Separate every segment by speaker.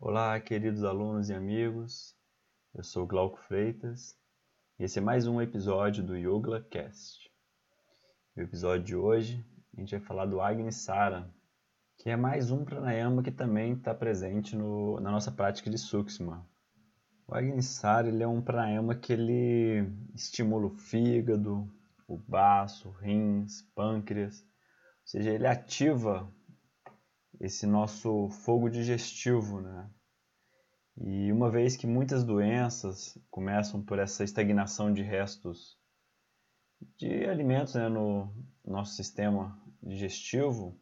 Speaker 1: Olá, queridos alunos e amigos. Eu sou Glauco Freitas e esse é mais um episódio do Yoga Cast. No episódio de hoje, a gente vai falar do Agnisara, que é mais um pranayama que também está presente no, na nossa prática de Sukshma. O Agnisara ele é um pranayama que ele estimula o fígado, o baço, rins, pâncreas, ou seja, ele ativa esse nosso fogo digestivo, né? E uma vez que muitas doenças começam por essa estagnação de restos de alimentos né, no nosso sistema digestivo,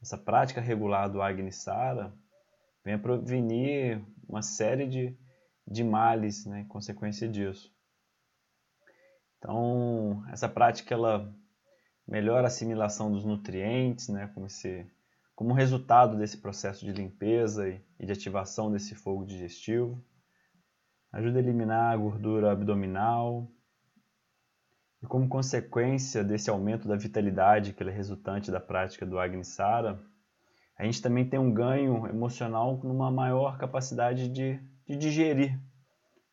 Speaker 1: essa prática regular do Agnisara vem a prevenir uma série de, de males né, em consequência disso. Então, essa prática ela melhora a assimilação dos nutrientes, né, como esse como resultado desse processo de limpeza e de ativação desse fogo digestivo. Ajuda a eliminar a gordura abdominal. E como consequência desse aumento da vitalidade que é resultante da prática do Agnisara, a gente também tem um ganho emocional numa maior capacidade de, de digerir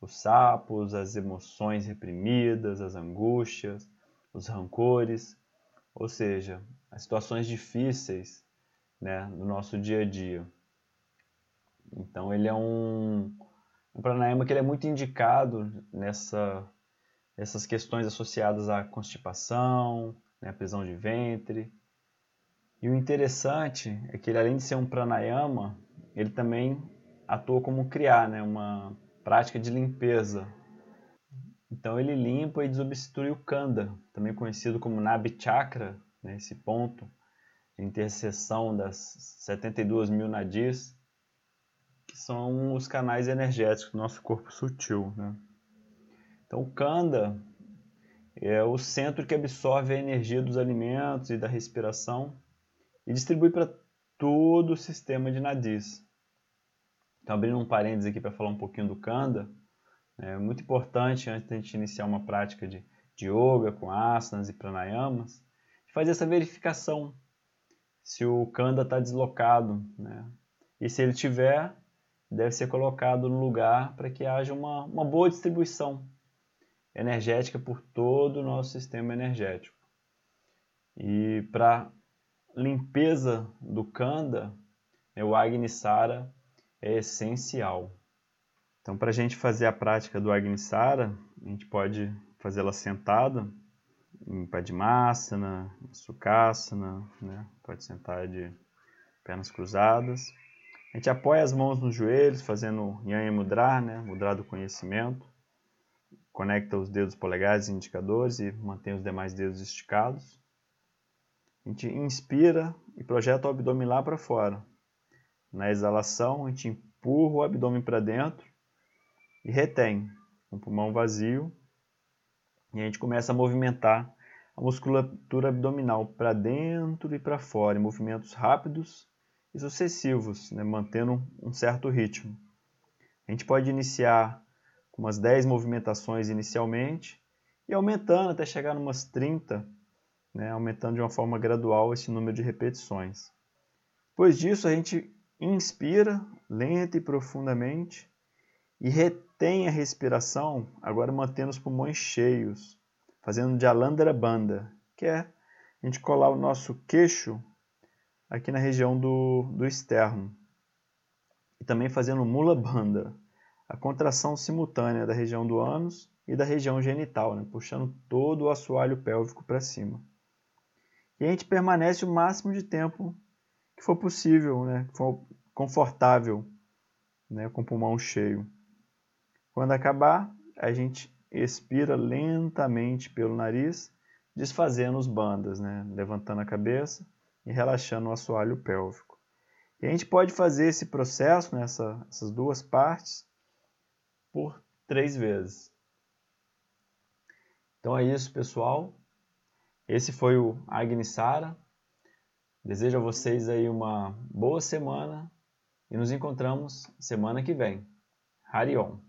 Speaker 1: os sapos, as emoções reprimidas, as angústias, os rancores, ou seja, as situações difíceis né, no nosso dia a dia. Então ele é um, um pranayama que ele é muito indicado nessa, nessas questões associadas à constipação, né, prisão de ventre. E o interessante é que ele, além de ser um pranayama, ele também atua como criar, né, uma prática de limpeza. Então ele limpa e desobstrui o kanda, também conhecido como Nabi Chakra, né, esse ponto de interseção das 72 mil nadis, que são os canais energéticos do nosso corpo sutil. Né? Então, o Kanda é o centro que absorve a energia dos alimentos e da respiração e distribui para todo o sistema de nadis. Então, abrindo um parênteses aqui para falar um pouquinho do Kanda, é muito importante antes de a gente iniciar uma prática de, de yoga com asanas e pranayamas, fazer essa verificação se o Kanda está deslocado. Né? E se ele tiver, deve ser colocado no lugar para que haja uma, uma boa distribuição energética por todo o nosso sistema energético. E para limpeza do Kanda, né, o Agnisara é essencial. Então, para a gente fazer a prática do Agnisara, a gente pode fazê-la sentada em Padmasana, Sukhasana, né? pode sentar de pernas cruzadas. A gente apoia as mãos nos joelhos, fazendo Yanya Mudra, né? Mudra do conhecimento. Conecta os dedos polegares e indicadores e mantém os demais dedos esticados. A gente inspira e projeta o abdômen lá para fora. Na exalação, a gente empurra o abdômen para dentro e retém, com o pulmão vazio. E a gente começa a movimentar a musculatura abdominal para dentro e para fora, em movimentos rápidos e sucessivos, né, mantendo um certo ritmo. A gente pode iniciar com umas 10 movimentações inicialmente e aumentando até chegar em umas 30, né, aumentando de uma forma gradual esse número de repetições. Depois disso, a gente inspira lenta e profundamente e retém a respiração, agora mantendo os pulmões cheios fazendo de Alandra Banda, que é a gente colar o nosso queixo aqui na região do, do externo. E também fazendo Mula Banda, a contração simultânea da região do ânus e da região genital, né? puxando todo o assoalho pélvico para cima. E a gente permanece o máximo de tempo que for possível, né? que for confortável, né? com o pulmão cheio. Quando acabar, a gente expira lentamente pelo nariz, desfazendo os bandas, né? levantando a cabeça e relaxando o assoalho pélvico. E a gente pode fazer esse processo, nessas né, duas partes, por três vezes. Então é isso, pessoal. Esse foi o Agnisara. Desejo a vocês aí uma boa semana e nos encontramos semana que vem. Harion.